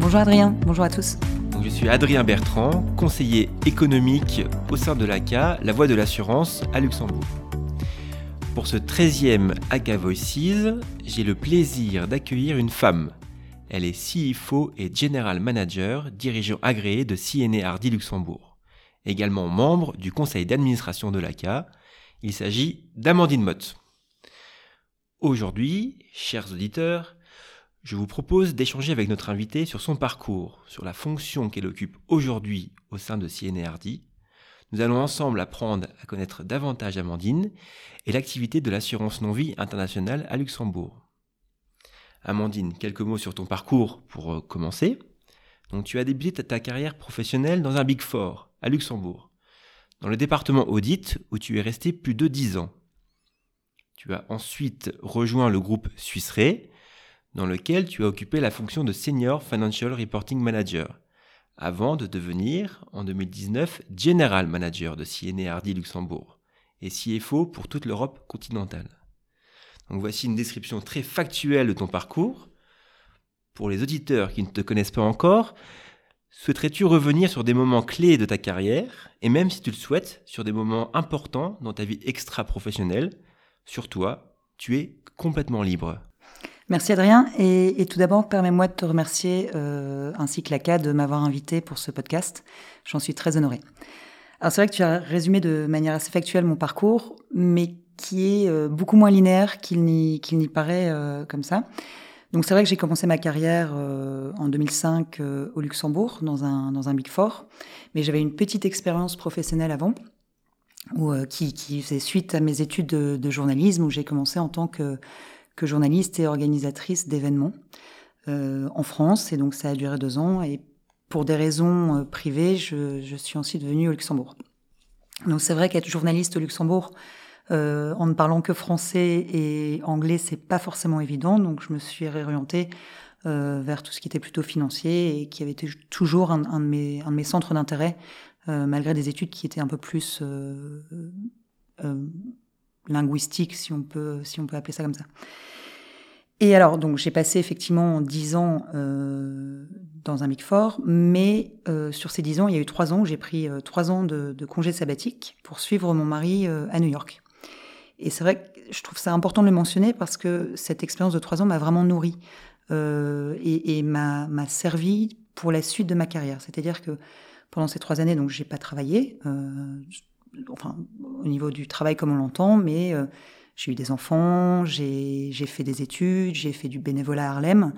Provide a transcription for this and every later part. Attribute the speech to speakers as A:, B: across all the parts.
A: Bonjour Adrien, bonjour à tous.
B: je suis Adrien Bertrand, conseiller économique au sein de l'ACA, la voie de l'assurance à Luxembourg. Pour ce 13e ACA Voices, j'ai le plaisir d'accueillir une femme. Elle est CFO et General Manager, dirigeant agréé de CNA Hardy Luxembourg. Également membre du conseil d'administration de l'ACA, il s'agit d'Amandine Mott. Aujourd'hui, chers auditeurs, je vous propose d'échanger avec notre invitée sur son parcours, sur la fonction qu'elle occupe aujourd'hui au sein de CNA Hardy. Nous allons ensemble apprendre à connaître davantage Amandine et l'activité de l'assurance non-vie internationale à Luxembourg. Amandine, quelques mots sur ton parcours pour euh, commencer. Donc, tu as débuté ta carrière professionnelle dans un Big Four à Luxembourg, dans le département audit où tu es resté plus de 10 ans. Tu as ensuite rejoint le groupe Suisse dans lequel tu as occupé la fonction de Senior Financial Reporting Manager, avant de devenir, en 2019, General Manager de CNA Hardy Luxembourg et CFO pour toute l'Europe continentale. Donc voici une description très factuelle de ton parcours. Pour les auditeurs qui ne te connaissent pas encore, souhaiterais-tu revenir sur des moments clés de ta carrière, et même si tu le souhaites, sur des moments importants dans ta vie extra-professionnelle? Sur toi, tu es complètement libre.
A: Merci Adrien. Et, tout d'abord, permets-moi de te remercier, euh, ainsi que la CA, de m'avoir invité pour ce podcast. J'en suis très honorée. Alors c'est vrai que tu as résumé de manière assez factuelle mon parcours, mais qui est euh, beaucoup moins linéaire qu'il n'y paraît euh, comme ça. Donc c'est vrai que j'ai commencé ma carrière en 2005 au Luxembourg, dans un, dans un Big Four, mais j'avais une petite expérience professionnelle avant, où, qui, qui faisait suite à mes études de, de journalisme, où j'ai commencé en tant que journaliste et organisatrice d'événements euh, en France. Et donc ça a duré deux ans. Et pour des raisons euh, privées, je, suis ensuite venue au Luxembourg. Donc c'est vrai qu'être journaliste au Luxembourg, euh, en ne parlant que français et anglais, c'est pas forcément évident. Donc je me suis réorientée vers tout ce qui était plutôt financier et qui avait toujours un, de, mes, centres d'intérêt, malgré des études qui étaient un peu plus linguistique, si on peut, si on peut appeler ça comme ça. Et alors, donc, j'ai passé effectivement dix ans euh, dans un Big Four, mais euh, sur ces dix ans, il y a eu trois ans où j'ai pris euh, trois ans de, de, congé sabbatique pour suivre mon mari euh, à New York. Et c'est vrai que je trouve ça important de le mentionner parce que cette expérience de trois ans m'a vraiment nourri euh, et, et m'a servi pour la suite de ma carrière. C'est-à-dire que pendant ces trois années, donc, j'ai pas travaillé enfin, au niveau du travail comme on l'entend, mais euh, j'ai eu des enfants, j'ai fait des études, j'ai fait du bénévolat à Harlem.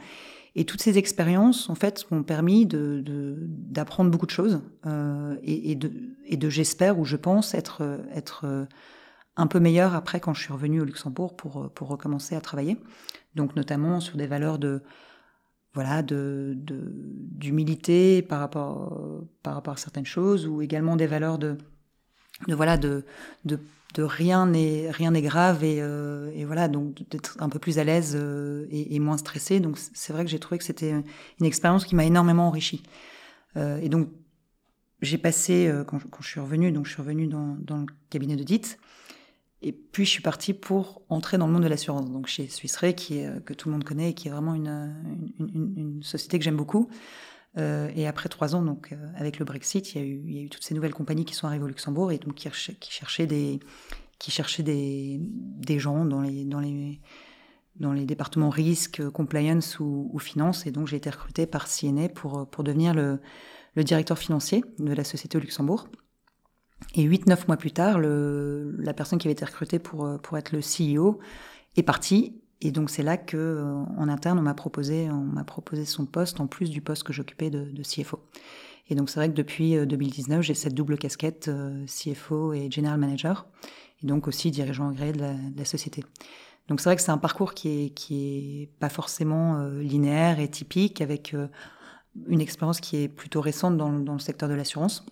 A: Et toutes ces expériences, en fait, m'ont permis d'apprendre de, beaucoup de choses euh, et, de, et de j'espère ou je pense être, être euh, un peu meilleur après quand je suis revenue au Luxembourg pour, pour recommencer à travailler. Donc notamment sur des valeurs de voilà de d'humilité par rapport par rapport à certaines choses ou également des valeurs de de voilà de, de, rien n'est rien n'est grave et, euh, et voilà donc d'être un peu plus à l'aise euh, et, moins stressé. Donc c'est vrai que j'ai trouvé que c'était une expérience qui m'a énormément enrichi euh, et donc j'ai passé quand, je suis revenue donc je suis revenue dans, dans le cabinet d'audit. Et puis je suis partie pour entrer dans le monde de l'assurance. Donc chez Suisse qui est, que tout le monde connaît et qui est vraiment une, une société que j'aime beaucoup euh, et après trois ans, donc euh, avec le Brexit, il y, a eu, il y, a eu, toutes ces nouvelles compagnies qui sont arrivées au Luxembourg et donc qui, cherchaient des qui cherchaient des, des gens dans les dans les dans les départements risque, compliance ou, ou finance. Et donc j'ai été recrutée par CNA pour pour devenir le, le directeur financier de la société au Luxembourg. Et huit, neuf mois plus tard, le, la personne qui avait été recrutée pour, pour être le CEO est partie et donc c'est là que, euh, en interne, on m'a proposé, on m'a proposé son poste en plus du poste que j'occupais de, CFO. Et donc c'est vrai que depuis 2019, euh, j'ai cette double casquette euh, CFO et General Manager, et donc aussi dirigeant agréé de la, société. Donc c'est vrai que c'est un parcours qui est qui est pas forcément linéaire et typique, avec une expérience qui est plutôt récente dans, le secteur de l'assurance.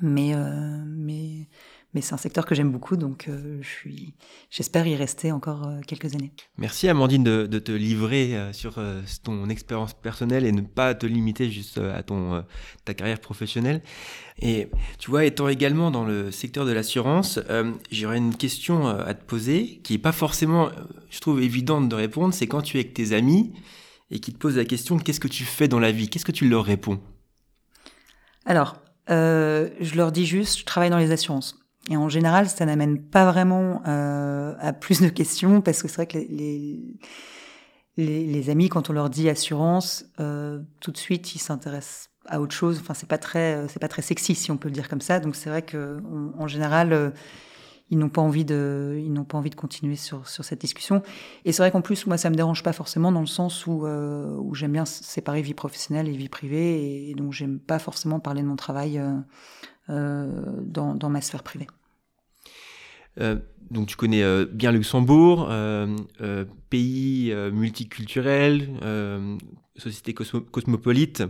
A: Mais, mais, mais c'est un secteur que j'aime beaucoup, donc euh, je suis, j'espère y rester encore euh, quelques années.
B: Merci Amandine de, de te livrer euh, sur ton expérience personnelle et ne pas te limiter juste à ton, ta carrière professionnelle. Et tu vois, étant également dans le secteur de l'assurance, j'aurais une question à te poser qui est pas forcément, je trouve, évidente de répondre. C'est quand tu es avec tes amis et qui te posent la question qu'est-ce que tu fais dans la vie? Qu'est-ce que tu leur réponds?
A: Alors, je leur dis juste, je travaille dans les assurances. Et en général, ça n'amène pas vraiment euh, à plus de questions parce que c'est vrai que les, les, les, amis, quand on leur dit assurance, euh, tout de suite, ils s'intéressent à autre chose. Enfin, c'est pas très, c'est pas très sexy si on peut le dire comme ça. Donc c'est vrai que en général, euh, ils n'ont pas envie de, ils n'ont pas envie de continuer sur sur cette discussion. Et c'est vrai qu'en plus, moi, ça me dérange pas forcément dans le sens où euh, où j'aime bien séparer vie professionnelle et vie privée, et donc j'aime pas forcément parler de mon travail. Euh, euh, dans, dans ma sphère privée.
B: Donc tu connais euh, bien Luxembourg, pays multiculturel, société cosmo- cosmopolite.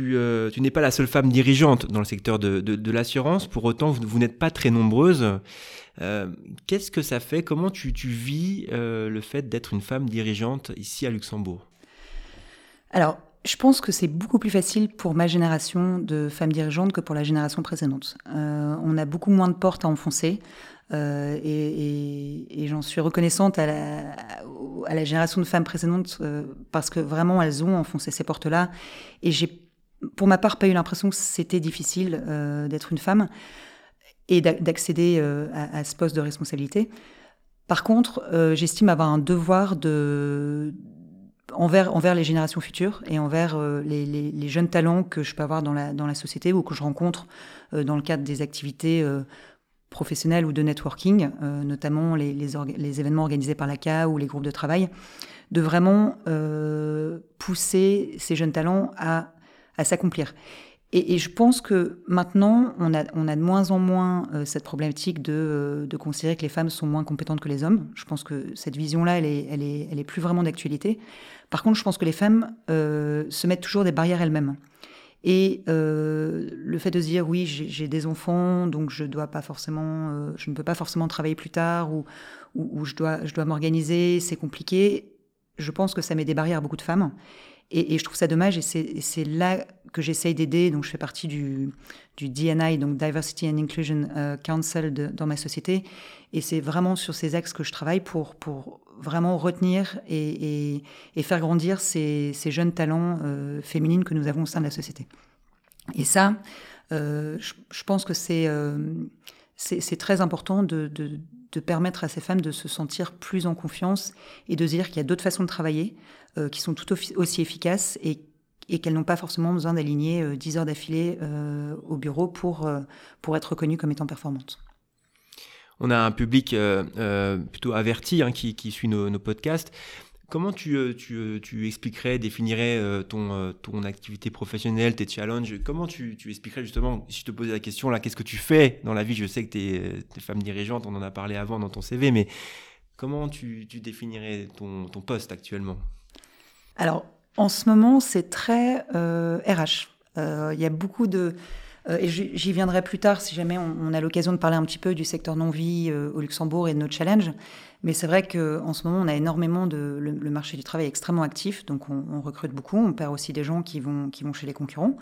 B: Euh, tu, n'es pas la seule femme dirigeante dans le secteur de, l'assurance, pour autant vous, n'êtes pas très nombreuses. Euh, Qu'est-ce que ça fait? Comment tu, vis euh, le fait d'être une femme dirigeante ici à Luxembourg?
A: Alors, je pense que c'est beaucoup plus facile pour ma génération de femmes dirigeantes que pour la génération précédente. On a beaucoup moins de portes à enfoncer. Et, j'en suis reconnaissante à la, génération de femmes précédentes parce que vraiment elles ont enfoncé ces portes-là. Et j'ai, pour ma part, pas eu l'impression que c'était difficile euh, d'être une femme et d'a- d'accéder euh, à, ce poste de responsabilité. Par contre, euh, j'estime avoir un devoir de envers, les générations futures et envers les, jeunes talents que je peux avoir dans la, la société ou que je rencontre dans le cadre des activités professionnelles ou de networking, notamment les, les, événements organisés par l'ACA ou les groupes de travail, de vraiment pousser ces jeunes talents à, à s'accomplir. Et, je pense que maintenant, on a, on a de moins en moins euh, cette problématique de, euh, de considérer que les femmes sont moins compétentes que les hommes. Je pense que cette vision-là, elle est, elle, est, elle est plus vraiment d'actualité. Par contre, je pense que les femmes euh, se mettent toujours des barrières elles-mêmes. Et le fait de se dire oui, j'ai des enfants, donc je dois pas forcément, je ne peux pas forcément travailler plus tard ou, ou, ou je dois, je dois m'organiser, c'est compliqué. Je pense que ça met des barrières à beaucoup de femmes. Et, je trouve ça dommage, et c'est là que j'essaye d'aider. Donc, je fais partie du, DNI, donc Diversity and Inclusion euh, Council dans ma société. Et c'est vraiment sur ces axes que je travaille pour, pour vraiment retenir et, et, faire grandir ces, ces jeunes talents euh, féminines que nous avons au sein de la société. Et ça, euh, je, je pense que c'est euh, c'est très important de, permettre à ces femmes de se sentir plus en confiance et de dire qu'il y a d'autres façons de travailler euh, qui sont tout aussi- efficaces et, qu'elles n'ont pas forcément besoin d'aligner euh, 10 heures d'affilée euh, au bureau pour, euh, pour être reconnues comme étant performantes.
B: On a un public plutôt averti hein, qui, suit nos podcasts. Comment tu, euh, tu, euh, tu expliquerais, définirais euh, ton, ton activité professionnelle, tes challenges? Comment tu, tu expliquerais justement, si je te posais la question là, qu'est-ce que tu fais dans la vie? Je sais que tu es, femme dirigeante, on en a parlé avant dans ton CV, mais comment tu, définirais ton, ton poste actuellement?
A: Alors, en ce moment, c'est très RH. Il y a beaucoup de... euh, et j'y viendrai plus tard si jamais on, a l'occasion de parler un petit peu du secteur non-vie euh, au Luxembourg et de nos challenges. Mais c'est vrai qu'en ce moment, on a énormément de... Le, le marché du travail est extrêmement actif, donc on, on recrute beaucoup. On perd aussi des gens qui vont, qui vont chez les concurrents.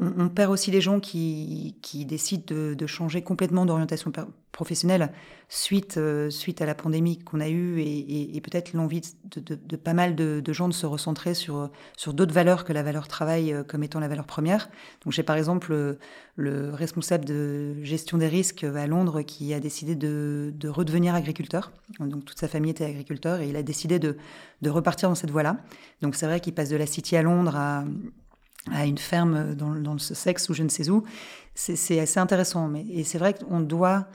A: On, perd aussi des gens qui, qui décident de, de changer complètement d'orientation professionnelle suite, euh, suite à la pandémie qu'on a eue et, et, peut-être l'envie de, de, de pas mal de, gens de se recentrer sur, sur d'autres valeurs que la valeur travail euh, comme étant la valeur première. Donc j'ai par exemple le, le responsable de gestion des risques à Londres qui a décidé de, de redevenir agriculteur. Donc toute sa famille était agriculteur et il a décidé de, de repartir dans cette voie-là. Donc c'est vrai qu'il passe de la City à Londres à à une ferme dans, le Sussex ou je ne sais où. C'est assez intéressant. Mais, et c'est vrai qu'on doit,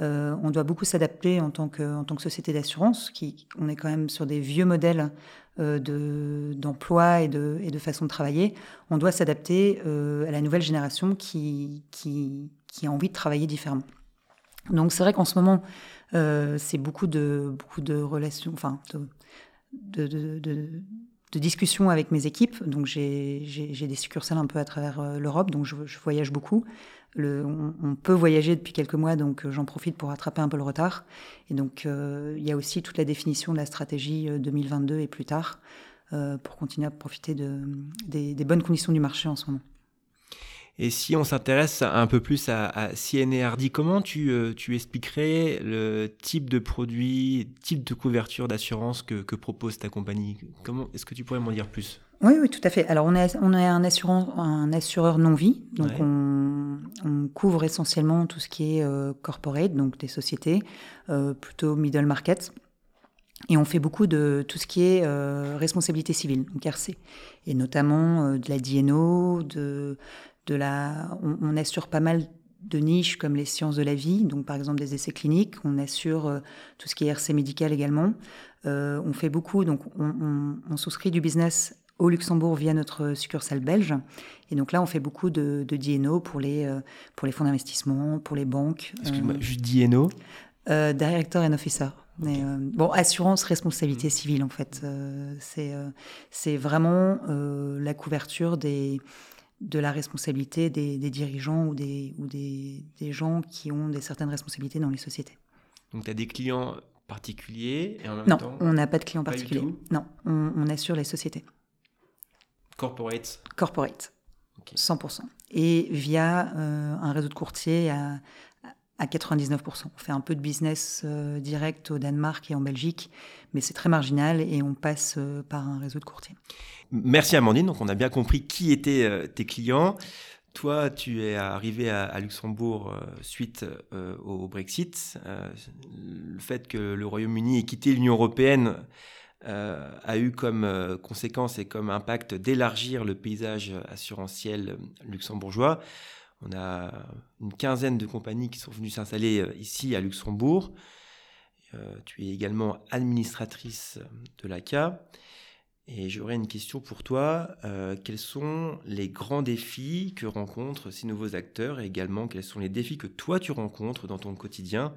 A: euh, on doit beaucoup s'adapter en, tant que, tant que société d'assurance. Qui, on est quand même sur des vieux modèles euh, d'emploi et, de, et de façon de travailler. On doit s'adapter euh, à la nouvelle génération qui, qui, qui a envie de travailler différemment. Donc c'est vrai qu'en ce moment, c'est beaucoup de, beaucoup de relations, enfin, de, de, de, de de discussions avec mes équipes. Donc j'ai des succursales un peu à travers l'Europe, donc je, voyage beaucoup. Le, on, peut voyager depuis quelques mois, donc j'en profite pour rattraper un peu le retard. Et donc il y a aussi toute la définition de la stratégie 2022 et plus tard pour continuer à profiter de, des, des bonnes conditions du marché en ce moment.
B: Et si on s'intéresse un peu plus à, à CNRD, comment tu, euh, tu, expliquerais le type de produit, type de couverture d'assurance que, que, propose ta compagnie? Comment Est-ce que tu pourrais m'en dire plus?
A: Oui, oui, tout à fait. Alors, on est, on est un, assurant, un assureur non-vie. Donc, on, on, couvre essentiellement tout ce qui est euh, corporate, donc des sociétés, euh, plutôt middle market. Et on fait beaucoup de tout ce qui est euh, responsabilité civile, donc RC, et notamment euh, de la DNO, de, de la, on, assure pas mal de niches comme les sciences de la vie, donc par exemple des essais cliniques. On assure euh, tout ce qui est RC médical également. Euh, on fait beaucoup, donc on, on, souscrit du business au Luxembourg via notre succursale belge. Et donc là, on fait beaucoup de, de DNO pour les, euh, pour les fonds d'investissement, pour les banques.
B: Excuse-moi, juste DNO
A: Director and Officer. Mais, bon, assurance responsabilité mm. civile en fait. c'est c'est vraiment la couverture des de la responsabilité des, dirigeants ou, des, ou des, gens qui ont des certaines responsabilités dans les sociétés.
B: Donc tu as des clients particuliers et en même
A: non,
B: temps...
A: on n'a pas de clients particuliers. Non, on, assure les sociétés.
B: Corporate
A: Corporate, 100%. Et via euh, un réseau de courtiers à, à 99%. On fait un peu de business euh, direct au Danemark et en Belgique, mais c'est très marginal et on passe euh, par un réseau de courtiers.
B: Merci Amandine. Donc on a bien compris qui étaient euh, tes clients. Toi, tu es arrivé à, Luxembourg suite au Brexit. le fait que le Royaume-Uni ait quitté l'Union européenne a eu comme conséquence et comme impact d'élargir le paysage assurantiel luxembourgeois. On a une quinzaine de compagnies qui sont venues s'installer euh, ici à Luxembourg. Euh, tu es également administratrice de l'ACA. Et j'aurais une question pour toi. Euh, quels sont les grands défis que rencontrent ces nouveaux acteurs et également quels sont les défis que toi tu rencontres dans ton quotidien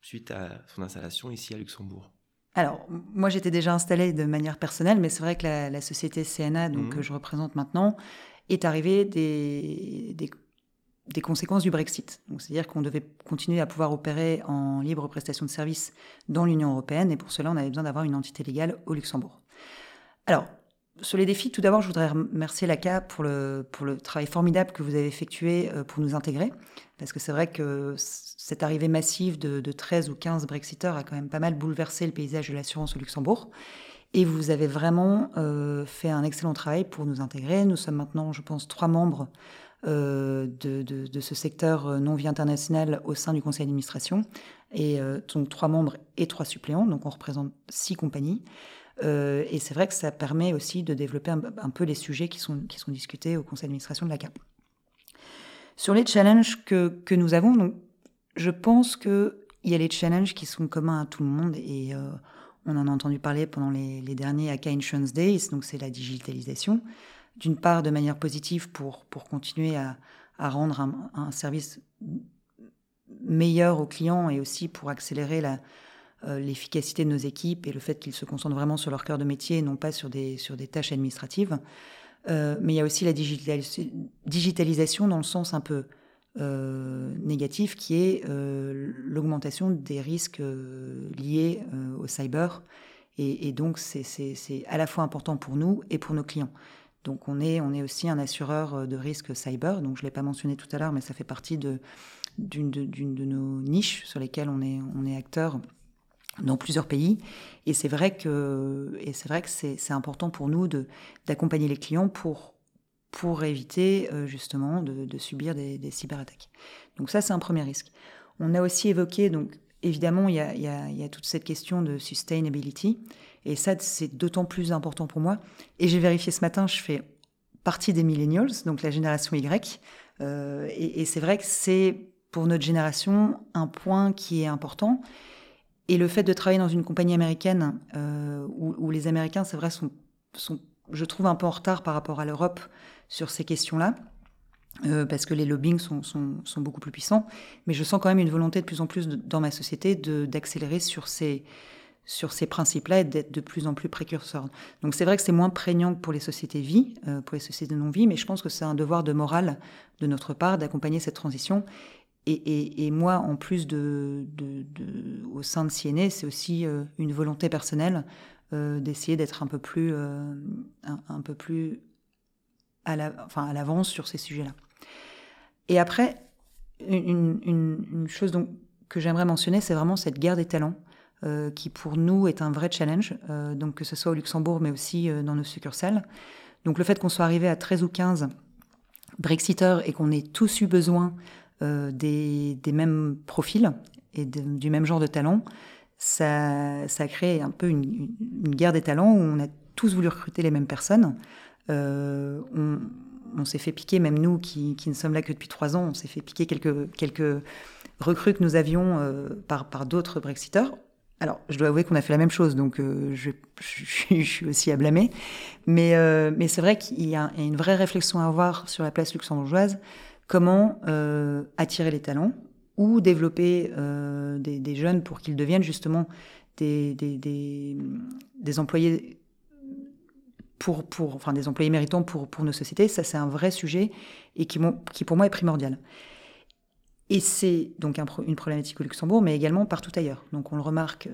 B: suite à son installation ici à Luxembourg?
A: Alors, moi, j'étais déjà installée de manière personnelle, mais c'est vrai que la, société CNA, donc, mmh. que je représente maintenant, est arrivé des, des, conséquences du Brexit. C'est-à-dire qu'on devait continuer à pouvoir opérer en libre prestation de services dans l'Union européenne, et pour cela, on avait besoin d'avoir une entité légale au Luxembourg. Alors, sur les défis, tout d'abord, je voudrais remercier l'ACA pour le, pour le travail formidable que vous avez effectué euh, pour nous intégrer, parce que c'est vrai que cette arrivée massive de, de 13 ou 15 Brexiteurs a quand même pas mal bouleversé le paysage de l'assurance au Luxembourg. Et vous avez vraiment euh, fait un excellent travail pour nous intégrer. Nous sommes maintenant, je pense, trois membres euh, de, de, ce secteur euh, non-vie international au sein du conseil d'administration. Et donc trois membres et trois suppléants. Donc on représente six compagnies. et c'est vrai que ça permet aussi de développer un, peu les sujets qui sont, qui sont discutés au conseil d'administration de la CAP. Sur les challenges que, que nous avons, donc, je pense qu'il y a les challenges qui sont communs à tout le monde. Et on en a entendu parler pendant les, derniers ACA Insurance Days, donc c'est la digitalisation. D'une part, de manière positive pour, pour continuer à, rendre un, service meilleur aux clients et aussi pour accélérer euh, l'efficacité de nos équipes et le fait qu'ils se concentrent vraiment sur leur cœur de métier et non pas sur des, tâches administratives. Euh, mais il y a aussi la digitalisation dans le sens un peu négatif qui est euh, l'augmentation des risques euh, liés au cyber. Et, donc, c'est à la fois important pour nous et pour nos clients. Donc, on est, on est aussi un assureur de risque cyber. Donc, je ne l'ai pas mentionné tout à l'heure, mais ça fait partie d'une de, de, nos niches sur lesquelles on est, on est acteur dans plusieurs pays. Et c'est vrai que, et c'est vrai que c'est important pour nous d'accompagner les clients pour pour éviter euh, justement de, subir des, cyberattaques. Donc ça, c'est un premier risque. On a aussi évoqué, donc évidemment, il y a, toute cette question de sustainability, et ça, c'est d'autant plus important pour moi. Et j'ai vérifié ce matin, je fais partie des millennials, donc la génération Y, euh, et, c'est vrai que c'est pour notre génération un point qui est important. Et le fait de travailler dans une compagnie américaine euh, où, les Américains, c'est vrai, sont, sont, je trouve, un peu en retard par rapport à l'Europe sur ces questions-là. Euh, parce que les lobbying sont, beaucoup plus puissants, mais je sens quand même une volonté de plus en plus dans ma société d'accélérer sur ces, principes-là et d'être de plus en plus précurseurs. Donc c'est vrai que c'est moins prégnant que pour les sociétés vie, euh, pour les sociétés non-vie, mais je pense que c'est un devoir de morale de notre part d'accompagner cette transition. Et, moi, en plus de, au sein de CNE, c'est aussi euh, une volonté personnelle d'essayer d'être un peu plus, un, peu plus à l'avance sur ces sujets-là. Et après, une, une chose donc, que j'aimerais mentionner, c'est vraiment cette guerre des talents euh, qui pour nous est un vrai challenge, euh, donc que ce soit au Luxembourg mais aussi euh, dans nos succursales. Donc le fait qu'on soit arrivé à 13 ou 15 Brexiteurs et qu'on ait tous eu besoin des, mêmes profils et du même genre de talent, ça, ça a créé un peu une, guerre des talents où on a tous voulu recruter les mêmes personnes. on, s'est fait piquer, même nous qui, ne sommes là que depuis trois ans, on s'est fait piquer quelques, quelques recrues que nous avions par, par d'autres Brexiteurs. Alors, je dois avouer qu'on a fait la même chose, donc euh, je, suis aussi à blâmer. Mais, euh, mais c'est vrai qu'il y, a une vraie réflexion à avoir sur la place luxembourgeoise. Comment euh, attirer les talents? Ou développer des, jeunes pour qu'ils deviennent justement des, employés pour, des employés méritants pour, nos sociétés. Ça, c'est un vrai sujet et qui, qui pour moi est primordial. Et c'est donc une problématique au Luxembourg, mais également partout ailleurs. Donc on le remarque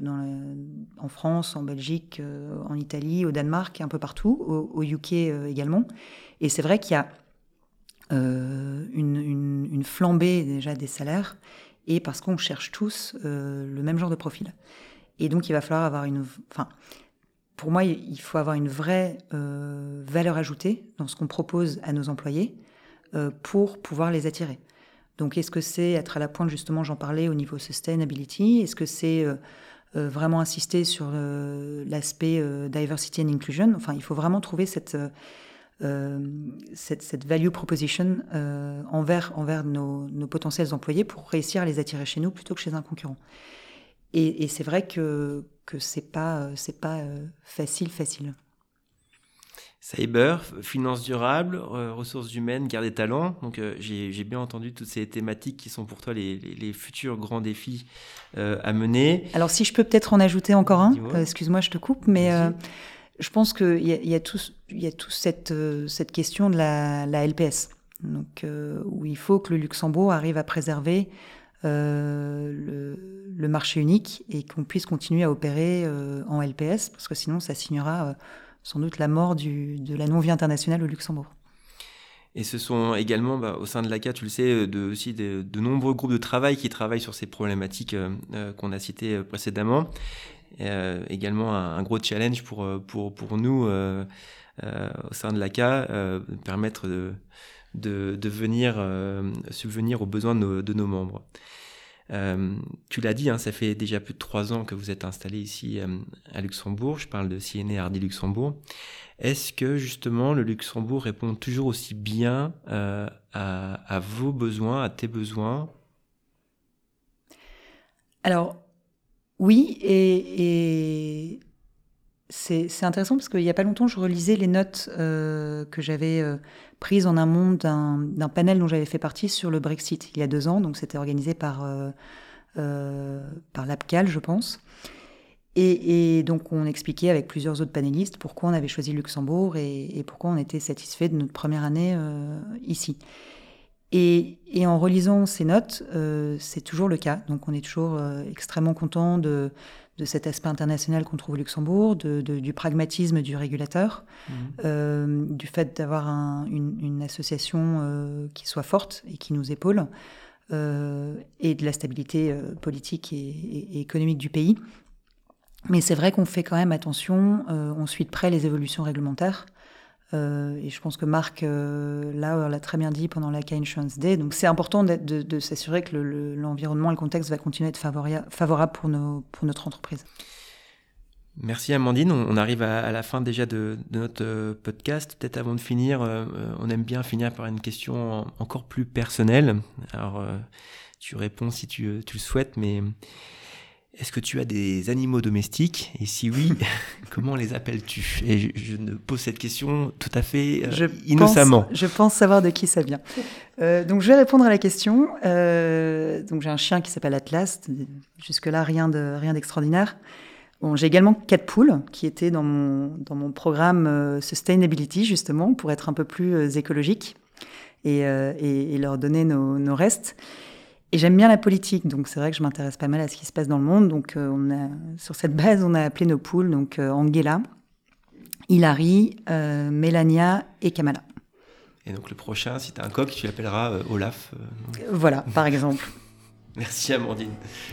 A: en France, en Belgique, euh, en Italie, au Danemark, un peu partout, au, UK euh, également. Et c'est vrai qu'il y a euh, une, flambée déjà des salaires, et parce qu'on cherche tous le même genre de profil. Et donc il va falloir avoir une... Enfin, pour moi, il faut avoir une vraie valeur ajoutée dans ce qu'on propose à nos employés pour pouvoir les attirer. Donc, est-ce que c'est être à la pointe, justement, j'en parlais au niveau sustainability? Est-ce que c'est euh, euh, vraiment insister sur euh, l'aspect diversity and inclusion? Enfin, il faut vraiment trouver cette, cette, value proposition envers, envers nos, potentiels employés pour réussir à les attirer chez nous plutôt que chez un concurrent. Et, c'est vrai que, que c'est pas, c'est pas facile, facile.
B: Cyber, finances durables, ressources humaines, guerre des talents. Donc euh, j'ai bien entendu toutes ces thématiques qui sont pour toi les, futurs grands défis euh, à mener.
A: Alors si je peux peut-être en ajouter encore un, euh, excuse-moi je te coupe, mais je pense qu'il y a, y tout, tout cette, question de la, LPS, donc, où il faut que le Luxembourg arrive à préserver le, le, marché unique et qu'on puisse continuer à opérer en LPS, parce que sinon ça signera sans doute la mort de la non-vie internationale au Luxembourg.
B: Et ce sont également, bah, au sein de l'ACA, tu le sais, euh, de, aussi de, nombreux groupes de travail qui travaillent sur ces problématiques euh, euh, qu'on a citées précédemment. Également un, gros challenge pour, pour, pour nous au sein de l'ACA, permettre de, de, venir subvenir aux besoins de nos, membres. Euh, tu l'as dit, hein, ça fait déjà plus de trois ans que vous êtes installé ici euh, à Luxembourg. Je parle de CNE Hardy Luxembourg. Est-ce que justement le Luxembourg répond toujours aussi bien euh, à, vos besoins, à tes besoins?
A: Alors oui, et, c'est intéressant parce qu'il n'y a pas longtemps, je relisais les notes que j'avais prise en amont d'un panel dont j'avais fait partie sur le Brexit il y a deux ans. Donc c'était organisé par, euh, euh, par l'APCAL, je pense. Et, donc on expliquait avec plusieurs autres panélistes pourquoi on avait choisi Luxembourg et, pourquoi on était satisfait de notre première année euh, ici. Et, en relisant ces notes, c'est toujours le cas. Donc on est toujours extrêmement content de, de cet aspect international qu'on trouve au Luxembourg, du pragmatisme du régulateur, mmh. euh, du fait d'avoir une, association euh, qui soit forte et qui nous épaule, euh, et de la stabilité politique et, économique du pays. Mais c'est vrai qu'on fait quand même attention, on suit de près les évolutions réglementaires. Euh, et je pense que Marc euh, l'a très bien dit pendant la Insurance Day. Donc c'est important de, s'assurer que l'environnement et le contexte va continuer à être favorable, pour, notre entreprise.
B: Merci Amandine. On arrive à, la fin déjà de, notre euh, podcast. Peut-être avant de finir, on aime bien finir par une question encore plus personnelle. Alors, tu réponds si tu, tu le souhaites, mais est-ce que tu as des animaux domestiques Et si oui, comment les appelles-tu Et je, ne pose cette question tout à fait euh, innocemment.
A: je pense savoir de qui ça vient. Euh, donc je vais répondre à la question. Euh, donc j'ai un chien qui s'appelle Atlas. Jusque-là, rien de rien d'extraordinaire. Bon, j'ai également quatre poules qui étaient dans mon, dans mon programme Sustainability, justement, pour être un peu plus écologique et, et, et, leur donner nos, nos restes. Et j'aime bien la politique, donc c'est vrai que je m'intéresse pas mal à ce qui se passe dans le monde. Donc on a, sur cette base, on a appelé nos poules donc Angela, Hilary, Mélania et Kamala.
B: Et donc le prochain, si tu as un coq, tu l'appelleras euh, Olaf.
A: Euh, voilà, par exemple.
B: Merci Amandine.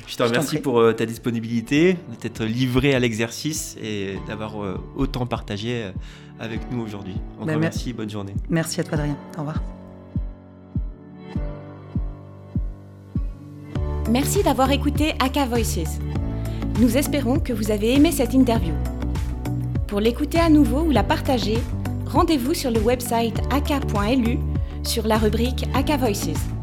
B: Je te remercie pour euh, ta disponibilité, d'être livrée à l'exercice et d'avoir autant partagé avec nous aujourd'hui. Encore bah, merci, bonne journée.
A: Merci à toi Adrien. Au revoir.
C: Merci d'avoir écouté Aka Voices. Nous espérons que vous avez aimé cette interview. Pour l'écouter à nouveau ou la partager, rendez-vous sur le website aka.lu sur la rubrique Aka Voices.